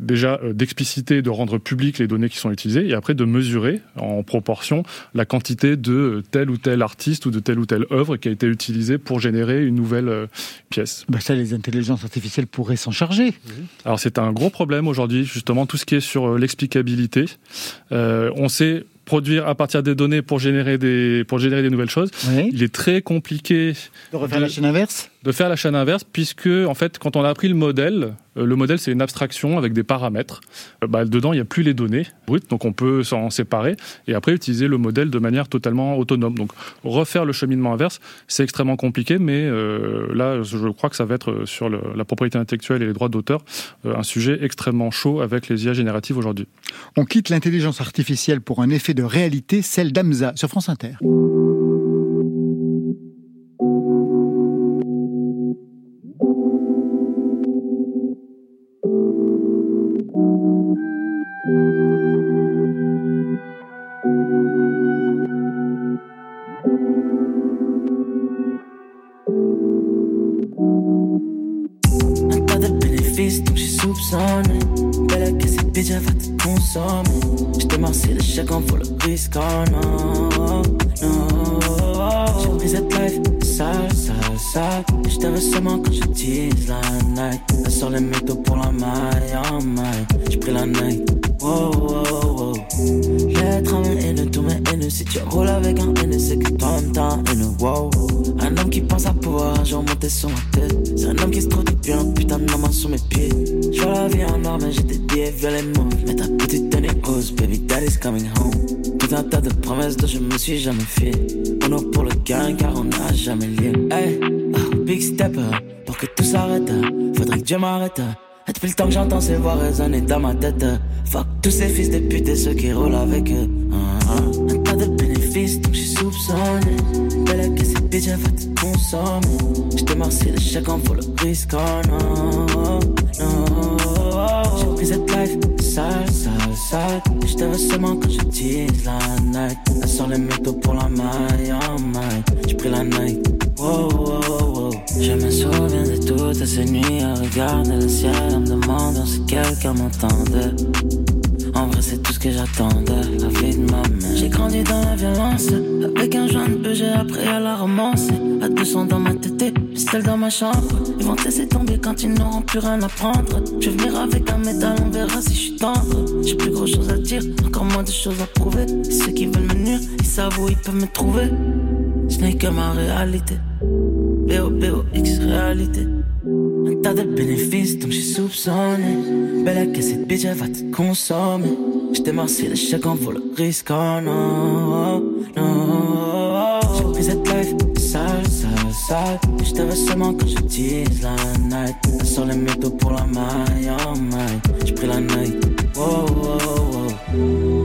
déjà euh, d'expliciter, de rendre public les données qui sont utilisées, et après de mesurer en proportion la quantité de euh, tel ou tel artiste ou de telle ou telle œuvre qui a été utilisée pour générer une nouvelle euh, pièce. Bah ça, les intelligences artificielles pourraient s'en charger. Alors c'est un gros problème aujourd'hui, justement, tout ce qui est sur euh, l'explicabilité. Euh, on sait produire à partir des données pour générer des, pour générer des nouvelles choses. Il est très compliqué De refaire la chaîne inverse? De faire la chaîne inverse, puisque en fait, quand on a appris le modèle, euh, le modèle c'est une abstraction avec des paramètres. Euh, bah, dedans, il n'y a plus les données brutes, donc on peut s'en séparer et après utiliser le modèle de manière totalement autonome. Donc refaire le cheminement inverse, c'est extrêmement compliqué, mais euh, là, je crois que ça va être sur la propriété intellectuelle et les droits d'auteur un sujet extrêmement chaud avec les IA génératives aujourd'hui. On quitte l'intelligence artificielle pour un effet de réalité, celle d'Amza sur France Inter. Un tas de bénéfices, donc j'ai soupçonné. Belle que cette bitch, elle va te consommer. J't'ai marcé le chèque vaut le risque, oh non, non. J'ai pris cette life, sale, sale, sale. Et j't'avais seulement quand je tease la night. Elle sort les métaux pour la maille, en maille. J'ai pris la night, mais des billets violets mauves. Mais ta petite tenue rose, baby daddy's coming home. Tout un tas de promesses dont je me suis jamais. On est pour le gain car on n'a jamais lié. Hey, oh, big stepper, pour que tout s'arrête, faudrait que Dieu m'arrête. Et depuis le temps que j'entends ces voix résonner dans ma tête. Fuck tous ces fils de pute et ceux qui roulent avec eux. Ah, ah. Un tas de bénéfices, donc j'ai soupçonné. Belle que cette bitch, elle va te consommer. Marcé le chèque en vaut le risque, oh non. Seulement quand je tease la night. Elle sort les métaux pour la maille, en maille. J'ai pris la night, wow, wow, wow. Je me souviens de toutes ces nuits à regarder le ciel en me demandant si quelqu'un m'entendait. En vrai, c'est tout ce que j'attendais, la vie de ma mère. J'ai grandi dans la violence, avec un joint de j'ai appris à la romancer. À 200 dans ma tête, seul dans ma chambre. Ils vont te laisser tomber quand ils n'auront plus rien à prendre. Je vais venir avec un métal, on verra si je suis tendre. J'ai plus grand chose à dire, encore moins de choses à prouver. Ceux qui veulent me nuire, ils savent où ils peuvent me trouver. Ce n'est que ma réalité. B-O-B-O-X réalité. Un tas de bénéfices, donc j'ai soupçonné. Belle que cette bitch, elle va te consommer. J't'ai marcé le chèque en vaut le risque, oh non, non. Et j't'avais seulement quand je tease la night. Sort les métaux pour la maille, oh maille. J'ai pris la night, wow, wow, wow.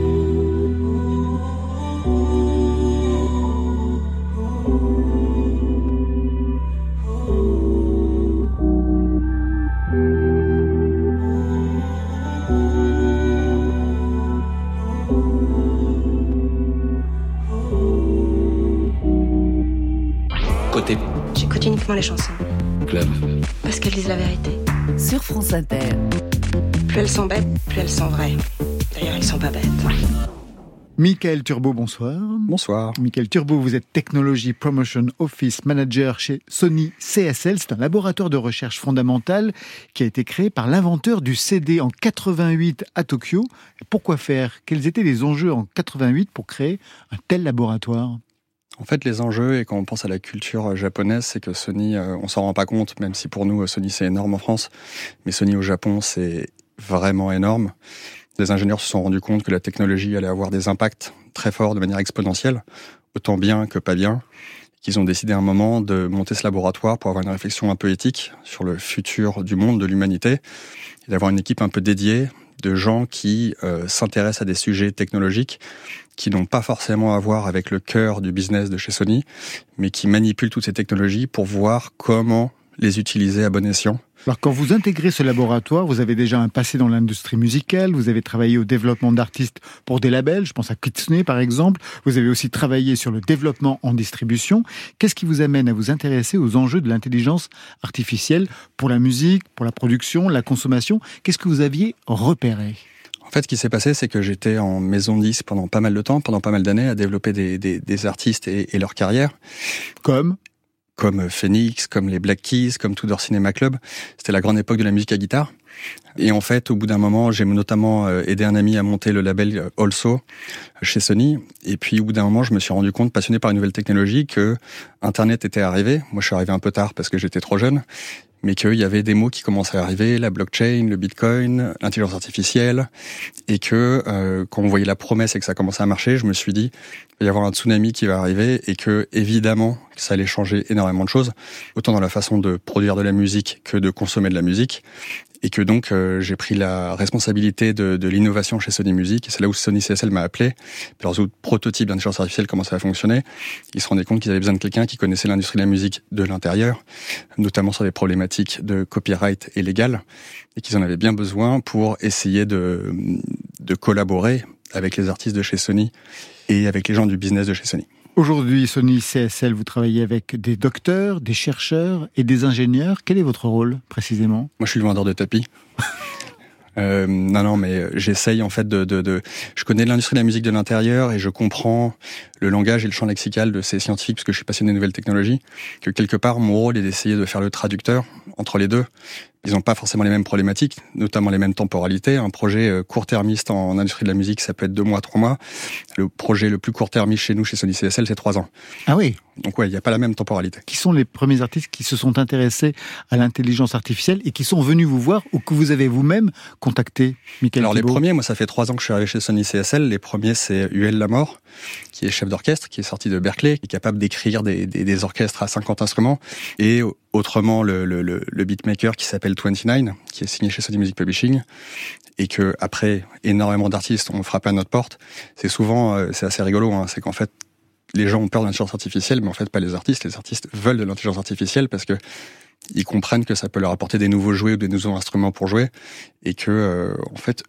Uniquement les chansons. club. Parce qu'elles disent la vérité. Sur France Inter. Plus elles sont bêtes, plus elles sont vraies. D'ailleurs, ils sont pas bêtes. Michael Turbo, bonsoir. Bonsoir. Michael Turbo, vous êtes Technology Promotion Office Manager chez Sony CSL. C'est un laboratoire de recherche fondamentale qui a été créé par l'inventeur du CD en 88 à Tokyo. Pourquoi faire? Quels étaient les enjeux en 88 pour créer un tel laboratoire? En fait, les enjeux, et quand on pense à la culture japonaise, c'est que Sony, euh, on s'en rend pas compte, même si pour nous, euh, Sony c'est énorme en France, mais Sony au Japon, c'est vraiment énorme. Les ingénieurs se sont rendus compte que la technologie allait avoir des impacts très forts de manière exponentielle, autant bien que pas bien, qu'ils ont décidé à un moment de monter ce laboratoire pour avoir une réflexion un peu éthique sur le futur du monde, de l'humanité, et d'avoir une équipe un peu dédiée de gens qui euh, s'intéressent à des sujets technologiques qui n'ont pas forcément à voir avec le cœur du business de chez Sony, mais qui manipulent toutes ces technologies pour voir comment les utiliser à bon escient. Alors quand vous intégrez ce laboratoire, vous avez déjà un passé dans l'industrie musicale, vous avez travaillé au développement d'artistes pour des labels, je pense à Kitsune par exemple, vous avez aussi travaillé sur le développement en distribution. Qu'est-ce qui vous amène à vous intéresser aux enjeux de l'intelligence artificielle pour la musique, pour la production, la consommation? Qu'est-ce que vous aviez repéré? En fait, ce qui s'est passé, c'est que j'étais en maison 10 pendant pas mal de temps, pendant pas mal d'années, à développer des, des, des artistes et, et leur carrière. Comme? Comme Phoenix, comme les Black Keys, comme Tudor Cinema Club. C'était la grande époque de la musique à guitare. Et en fait, au bout d'un moment, j'ai notamment euh, aidé un ami à monter le label euh, Also chez Sony. Et puis, au bout d'un moment, je me suis rendu compte, passionné par une nouvelle technologie, que Internet était arrivé. Moi, je suis arrivé un peu tard parce que j'étais trop jeune mais qu'il y avait des mots qui commençaient à arriver, la blockchain, le bitcoin, l'intelligence artificielle, et que euh, quand on voyait la promesse et que ça commençait à marcher, je me suis dit, il va y avoir un tsunami qui va arriver, et que évidemment, ça allait changer énormément de choses, autant dans la façon de produire de la musique que de consommer de la musique, et que donc euh, j'ai pris la responsabilité de, de l'innovation chez Sony Music. C'est là où Sony CSL m'a appelé. Leurs prototypes d'intelligence artificielle commençaient à fonctionner. Ils se rendaient compte qu'ils avaient besoin de quelqu'un qui connaissait l'industrie de la musique de l'intérieur, notamment sur des problématiques de copyright et légal, et qu'ils en avaient bien besoin pour essayer de, de collaborer avec les artistes de chez Sony et avec les gens du business de chez Sony. Aujourd'hui, Sony CSL, vous travaillez avec des docteurs, des chercheurs et des ingénieurs. Quel est votre rôle précisément? Moi, je suis le vendeur de tapis. Euh, non, non, mais j'essaye en fait de, de, de... Je connais l'industrie de la musique de l'intérieur et je comprends le langage et le champ lexical de ces scientifiques parce que je suis passionné de nouvelles technologies. Que quelque part, mon rôle est d'essayer de faire le traducteur entre les deux ils n'ont pas forcément les mêmes problématiques, notamment les mêmes temporalités. Un projet euh, court-termiste en industrie de la musique, ça peut être deux mois, trois mois. Le projet le plus court-termiste chez nous, chez Sony CSL, c'est trois ans. Ah oui Donc ouais, il n'y a pas la même temporalité. Qui sont les premiers artistes qui se sont intéressés à l'intelligence artificielle et qui sont venus vous voir ou que vous avez vous-même contacté, Michael Alors les premiers, moi ça fait trois ans que je suis arrivé chez Sony CSL. Les premiers, c'est UL Lamort, qui est chef d'orchestre, qui est sorti de Berkeley, qui est capable d'écrire des, des, des, orchestres à 50 instruments. Et autrement, le, beatmaker qui s'appelle 29, qui est signé chez Sony Music Publishing, et que après énormément d'artistes ont frappé à notre porte. C'est souvent, euh, c'est assez rigolo, hein, c'est qu'en fait les gens ont peur de l'intelligence artificielle, mais en fait pas les artistes. Les artistes veulent de l'intelligence artificielle parce que ils comprennent que ça peut leur apporter des nouveaux jouets ou des nouveaux instruments pour jouer, et que euh, en fait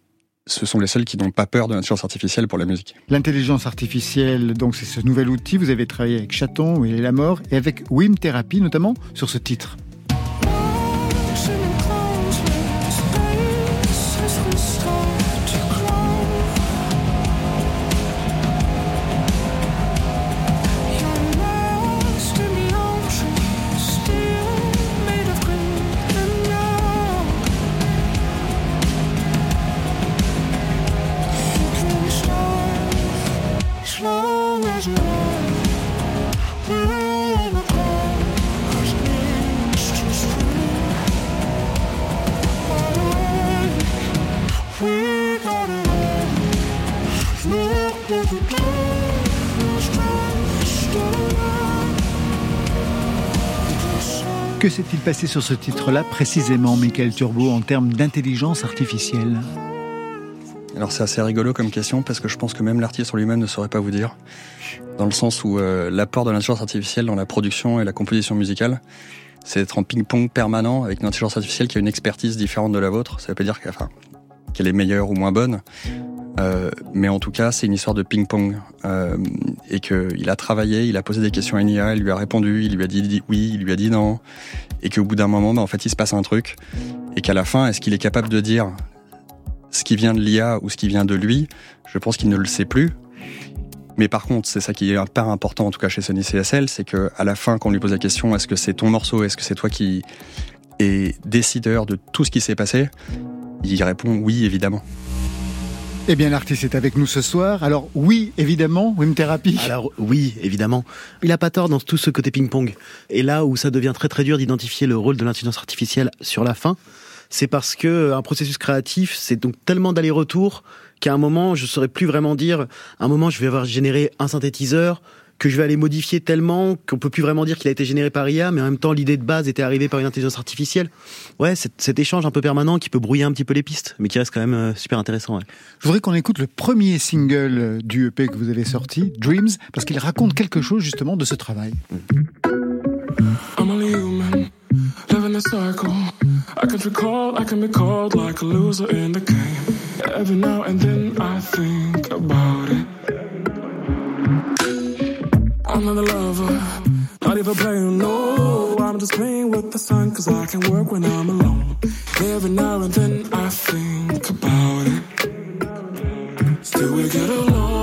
ce sont les seuls qui n'ont pas peur de l'intelligence artificielle pour la musique. L'intelligence artificielle, donc c'est ce nouvel outil. Vous avez travaillé avec Chaton, où il est la mort, et avec Wim Therapy notamment sur ce titre. Que s'est-il passé sur ce titre-là précisément, Michael Turbo, en termes d'intelligence artificielle? Alors c'est assez rigolo comme question parce que je pense que même l'artiste en lui-même ne saurait pas vous dire, dans le sens où euh, l'apport de l'intelligence artificielle dans la production et la composition musicale, c'est d'être en ping-pong permanent avec une intelligence artificielle qui a une expertise différente de la vôtre. Ça veut pas dire qu'elle est meilleure ou moins bonne, euh, mais en tout cas, c'est une histoire de ping-pong. Euh, et qu'il a travaillé, il a posé des questions à Nia, il lui a répondu, il lui a dit, oui, il lui a dit non. Et qu'au bout d'un moment, bah, en fait, il se passe un truc. Et qu'à la fin, est-ce qu'il est capable de dire ce qui vient de l'IA ou ce qui vient de lui? Je pense qu'il ne le sait plus. Mais par contre, c'est ça qui est pas important, en tout cas chez Sony CSL, c'est que à la fin, quand on lui pose la question, est-ce que c'est ton morceau, est-ce que c'est toi qui est décideur de tout ce qui s'est passé, il répond oui, évidemment. Eh bien, l'artiste est avec nous ce soir. Alors, oui, évidemment, Wim Therapy. Alors, oui, évidemment. Il a pas tort dans tout ce côté ping-pong. Et là où ça devient très très dur d'identifier le rôle de l'intelligence artificielle sur la fin, c'est parce que un processus créatif, c'est donc tellement d'aller-retour qu'à un moment, je saurais plus vraiment dire, à un moment, je vais avoir généré un synthétiseur, que je vais aller modifier tellement qu'on peut plus vraiment dire qu'il a été généré par IA, mais en même temps l'idée de base était arrivée par une intelligence artificielle. Ouais, cet, cet échange un peu permanent qui peut brouiller un petit peu les pistes, mais qui reste quand même euh, super intéressant. Ouais. Je voudrais qu'on écoute le premier single euh, du EP que vous avez sorti, Dreams, parce qu'il raconte quelque chose justement de ce travail. I'm only human, living a cycle. I can recall, I can be called like a loser in the game. Every now and then I think about it. I'm a lover, not even playing, no. I'm just playing with the sun, cause I can work when I'm alone. Every now and then I think about it. Still we get along,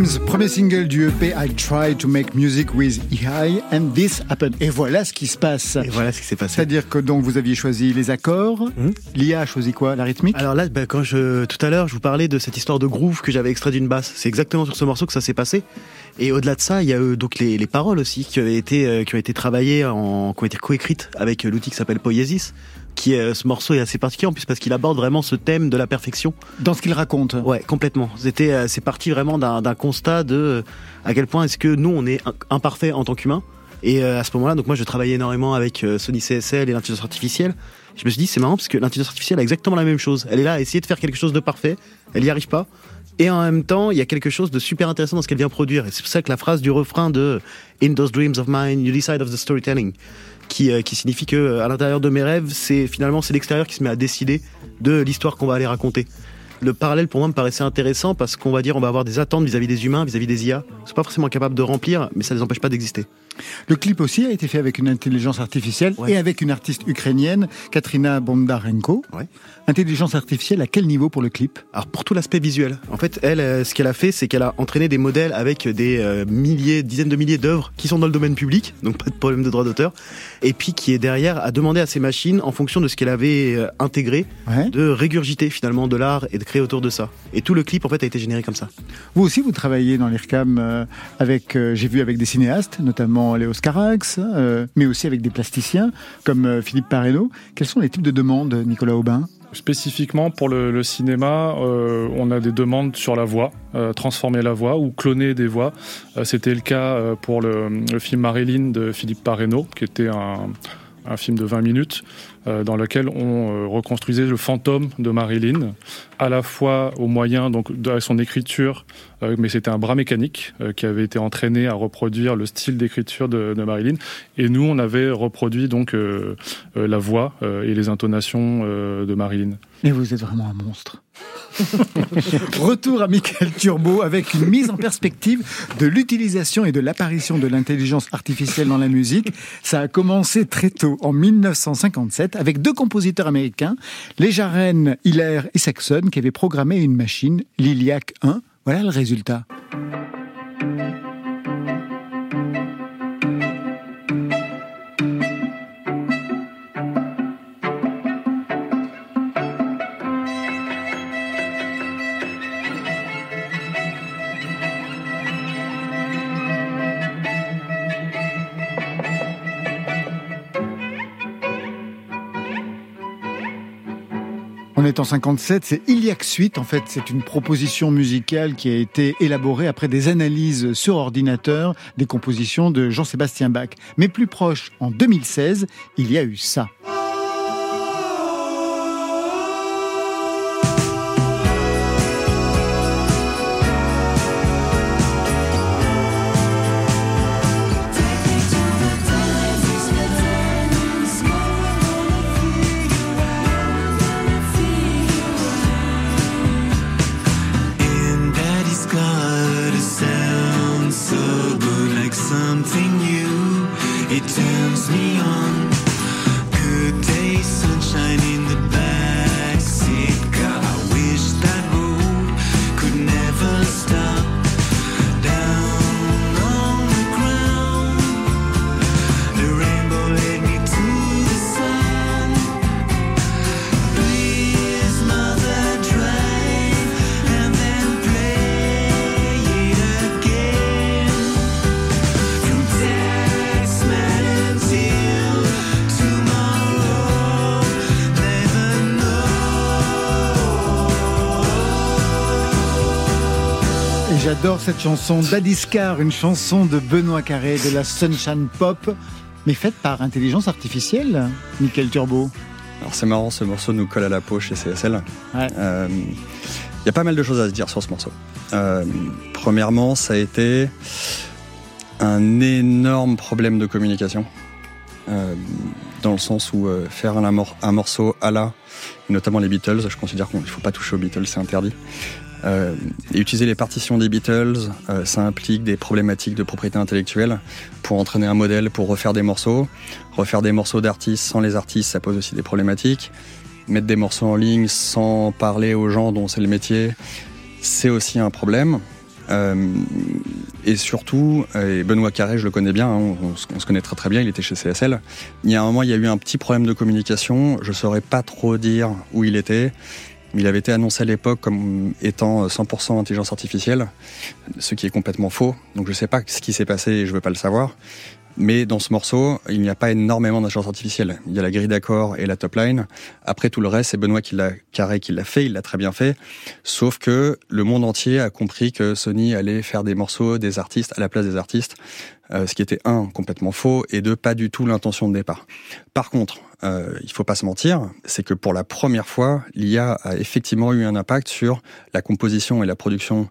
Dreams, premier single du EP I Try to Make Music with AI and This Happened. Et voilà ce qui se passe. Et voilà ce qui s'est passé. C'est-à-dire que donc vous aviez choisi les accords, l'IA a choisi quoi La rythmique? Alors là, bah, quand je tout à l'heure, je vous parlais de cette histoire de groove que j'avais extrait d'une basse. C'est exactement sur ce morceau que ça s'est passé. Et au-delà de ça, il y a euh, donc les, les paroles aussi qui avaient été euh, qui ont été travaillées en qui ont été coécrites avec l'outil qui s'appelle Poiesis. Qui est, ce morceau est assez particulier en plus parce qu'il aborde vraiment ce thème de la perfection. Dans ce qu'il raconte. Ouais, complètement. C'était euh, c'est parti vraiment d'un constat de euh, à quel point est-ce que nous on est in- imparfait en tant qu'humain. Et euh, à ce moment-là, donc moi je travaillais énormément avec euh, Sony CSL et l'intelligence artificielle. Je me suis dit c'est marrant parce que l'intelligence artificielle a exactement la même chose. Elle est là à essayer de faire quelque chose de parfait, elle y arrive pas. Et en même temps, il y a quelque chose de super intéressant dans ce qu'elle vient produire. Et c'est pour ça que la phrase du refrain de In those dreams of mine, you decide of the storytelling, qui, euh, qui signifie que euh, à l'intérieur de mes rêves, c'est finalement c'est l'extérieur qui se met à décider de l'histoire qu'on va aller raconter. Le parallèle pour moi me paraissait intéressant parce qu'on va dire on va avoir des attentes vis-à-vis des humains, vis-à-vis des IA. Ils sont pas forcément capables de remplir, mais ça les empêche pas d'exister. Le clip aussi a été fait avec une intelligence artificielle et avec une artiste ukrainienne, Katrina Bondarenko. Intelligence artificielle à quel niveau pour le clip? Alors pour tout l'aspect visuel, en fait, elle, euh, ce qu'elle a fait, c'est qu'elle a entraîné des modèles avec des euh, milliers, dizaines de milliers d'œuvres qui sont dans le domaine public, donc pas de problème de droit d'auteur, et puis qui est derrière à demander à ces machines, en fonction de ce qu'elle avait euh, intégré, de régurgiter finalement de l'art et de créer autour de ça. Et tout le clip en fait a été généré comme ça. Vous aussi, vous travaillez dans l'IRCAM avec, j'ai vu avec des cinéastes, notamment Léo Scarax, euh, mais aussi avec des plasticiens comme euh, Philippe Parreno. Quels sont les types de demandes, Nicolas Aubin? Spécifiquement pour le, cinéma, euh, on a des demandes sur la voix, transformer la voix ou cloner des voix. C'était le cas pour le, film Marilyn de Philippe Parreno, qui était un, film de 20 minutes dans lequel on reconstruisait le fantôme de Marilyn, à la fois au moyen de son écriture, euh, mais c'était un bras mécanique euh, qui avait été entraîné à reproduire le style d'écriture de, Marilyn, et nous on avait reproduit donc euh, la voix et les intonations de Marilyn. Mais vous êtes vraiment un monstre. Retour à Michael Turbo avec une mise en perspective de l'utilisation et de l'apparition de l'intelligence artificielle dans la musique. Ça a commencé très tôt, en 1957, avec deux compositeurs américains, les Jaren Hiller et Saxon, qui avaient programmé une machine, l'Iliac 1. Voilà le résultat. On est en 57, c'est Iliac Suite. En fait, c'est une proposition musicale qui a été élaborée après des analyses sur ordinateur des compositions de Jean-Sébastien Bach. Mais plus proche, en 2016, il y a eu ça. Cette chanson d'Adiscar, une chanson de Benoît Carré de la Sunshine Pop, mais faite par intelligence artificielle, Nickel Turbo. Alors c'est marrant, ce morceau nous colle à la peau chez CSL. Il euh, y a pas mal de choses à se dire sur ce morceau. Euh, premièrement, ça a été un énorme problème de communication. Euh, dans le sens où euh, faire un, un morceau à la, notamment les Beatles, je considère qu'il ne faut pas toucher aux Beatles, c'est interdit. Euh, et utiliser les partitions des Beatles, euh, ça implique des problématiques de propriété intellectuelle pour entraîner un modèle, pour refaire des morceaux. Refaire des morceaux d'artistes sans les artistes, ça pose aussi des problématiques. Mettre des morceaux en ligne sans parler aux gens dont c'est le métier, c'est aussi un problème. Euh, et surtout, et Benoît Carré, je le connais bien, hein, on, se- on se connaît très très bien, il était chez CSL. Il y a un moment, il y a eu un petit problème de communication, je saurais pas trop dire où il était. Il avait été annoncé à l'époque comme étant 100% intelligence artificielle, ce qui est complètement faux. Donc je sais pas ce qui s'est passé et je veux pas le savoir. Mais dans ce morceau, il n'y a pas énormément d'intelligence artificielle. Il y a la grille d'accords et la top line. Après, tout le reste, c'est Benoît qui l'a carré, qui l'a fait. Il l'a très bien fait. Sauf que le monde entier a compris que Sony allait faire des morceaux des artistes à la place des artistes. Euh, ce qui était un, complètement faux, et deux, pas du tout l'intention de départ. Par contre, euh, il faut pas se mentir, c'est que pour la première fois, l'IA a effectivement eu un impact sur la composition et la production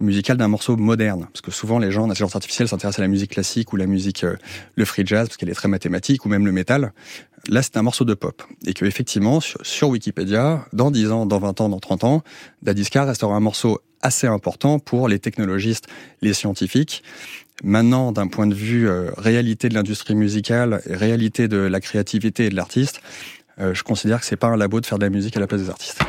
musicale d'un morceau moderne. Parce que souvent, les gens en intelligence artificielle s'intéressent à la musique classique ou la musique, euh, le free jazz, parce qu'elle est très mathématique, ou même le métal. Là, c'est un morceau de pop. Et que effectivement, sur, sur Wikipédia, dans 10 ans, dans 20 ans, dans 30 ans, Dadiscar restera un morceau assez important pour les technologistes, les scientifiques. Maintenant, d'un point de vue euh, réalité de l'industrie musicale et réalité de la créativité et de l'artiste, euh, je considère que c'est pas un labo de faire de la musique à la place des artistes.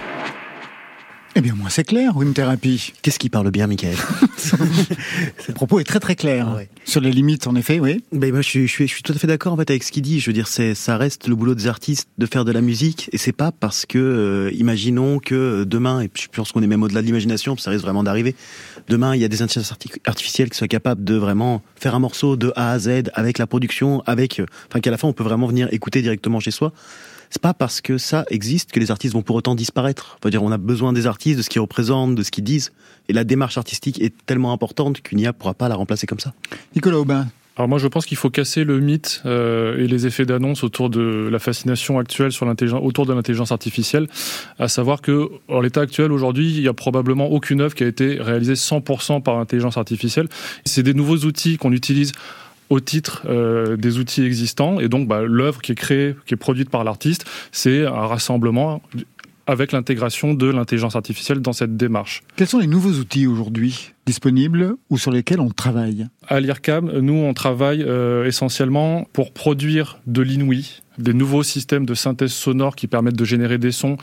Eh bien, moi, c'est clair, Wim Therapy. Qu'est-ce qui parle bien, Michael Le propos est très très clair. Sur les limites, en effet, oui. Ben moi, je suis, je suis, je suis tout à fait d'accord en fait avec ce qu'il dit. Je veux dire, c'est, ça reste le boulot des artistes de faire de la musique, et c'est pas parce que, euh, imaginons que demain, et je pense qu'on est même au-delà de l'imagination, ça risque vraiment d'arriver. Demain, il y a des intelligences arti- artificielles qui soient capables de vraiment faire un morceau de A à Z avec la production, avec, euh, enfin qu'à la fin on peut vraiment venir écouter directement chez soi. C'est pas parce que ça existe que les artistes vont pour autant disparaître. On dire, on a besoin des artistes, de ce qu'ils représentent, de ce qu'ils disent. Et la démarche artistique est tellement importante qu'une IA pourra pas la remplacer comme ça. Nicolas Aubin. Alors moi je pense qu'il faut casser le mythe euh, et les effets d'annonce autour de la fascination actuelle sur l'intelligence autour de l'intelligence artificielle, à savoir que en l'état actuel aujourd'hui il y a probablement aucune œuvre qui a été réalisée 100% par l'intelligence artificielle. C'est des nouveaux outils qu'on utilise au titre euh, des outils existants et donc bah, l'œuvre qui est créée, qui est produite par l'artiste, c'est un rassemblement avec l'intégration de l'intelligence artificielle dans cette démarche. Quels sont les nouveaux outils aujourd'hui disponibles ou sur lesquels on travaille? À l'IRCAM, nous, on travaille euh, essentiellement pour produire de l'inouï, des nouveaux systèmes de synthèse sonore qui permettent de générer des sons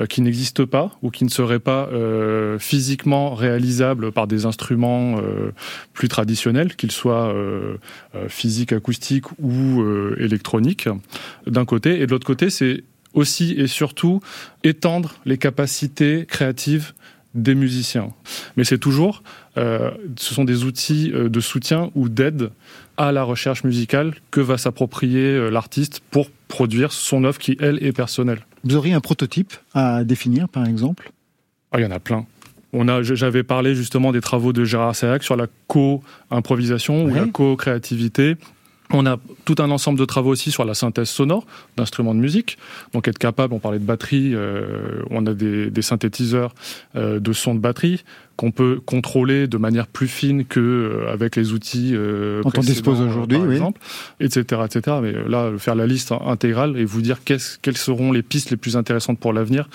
euh, qui n'existent pas ou qui ne seraient pas euh, physiquement réalisables par des instruments euh, plus traditionnels, qu'ils soient physiques, acoustiques ou électroniques, d'un côté. Et de l'autre côté, c'est aussi et surtout étendre les capacités créatives des musiciens. Mais c'est toujours, ce sont des outils euh, de soutien ou d'aide à la recherche musicale que va s'approprier euh, l'artiste pour produire son œuvre qui, elle, est personnelle. Vous auriez un prototype à définir, par exemple? Ah, il y en a plein. On a, j'avais parlé justement des travaux de Gérard Serac sur la co-improvisation ou la co-créativité. On a tout un ensemble de travaux aussi sur la synthèse sonore d'instruments de musique. Donc être capable, on parlait de batterie, euh, on a des, des synthétiseurs euh, de son de batterie qu'on peut contrôler de manière plus fine que euh, avec les outils euh, Dont on dispose précédents, aujourd'hui, par oui. exemple, etc., etc. Mais euh, là, faire la liste intégrale et vous dire qu'est-ce- quelles seront les pistes les plus intéressantes pour l'avenir.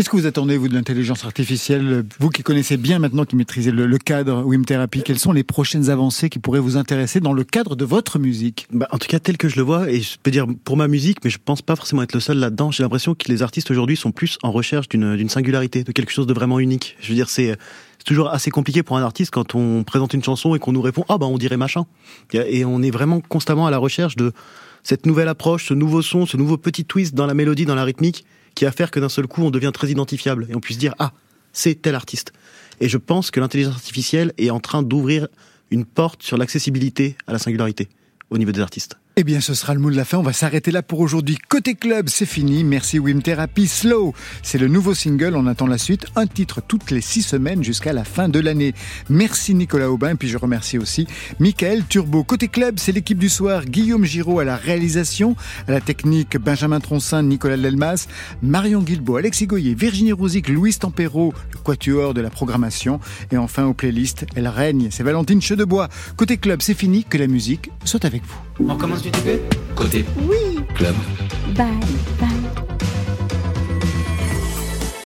Euh, Qu'est-ce que vous attendez, vous, de l'intelligence artificielle Vous qui connaissez bien maintenant, qui maîtrisez le, cadre Wim Therapy, quelles sont les prochaines avancées qui pourraient vous intéresser dans le cadre de votre musique? Bah, en tout cas, tel que je le vois, et je peux dire pour ma musique, mais je pense pas forcément être le seul là-dedans. J'ai l'impression que les artistes aujourd'hui sont plus en recherche d'une singularité, de quelque chose de vraiment unique. Je veux dire, c'est c'est toujours assez compliqué pour un artiste quand on présente une chanson et qu'on nous répond ah bah on dirait machin. Et on est vraiment constamment à la recherche de cette nouvelle approche, ce nouveau son, ce nouveau petit twist dans la mélodie, dans la rythmique, qui va faire que d'un seul coup on devient très identifiable et on puisse dire ah c'est tel artiste. Et je pense que l'intelligence artificielle est en train d'ouvrir une porte sur l'accessibilité à la singularité au niveau des artistes. Eh bien, ce sera le mot de la fin. On va s'arrêter là pour aujourd'hui. Côté club, c'est fini. Merci Wim Therapy. Slow, c'est le nouveau single. On attend la suite. Un titre toutes les six semaines jusqu'à la fin de l'année. Merci Nicolas Aubin. Et puis je remercie aussi Michael Turbo. Côté club, c'est l'équipe du soir. Guillaume Giraud à la réalisation, à la technique, Benjamin Troncin, Nicolas Lelmas, Marion Guilbault, Alexis Goyer, Virginie Rouzic, Louise Tempero, le quatuor de la programmation. Et enfin aux playlists, elle règne. C'est Valentine Chedebois. Côté club, c'est fini. Que la musique soit avec vous. On commence du début? Côté Oui. club. Bye, bye.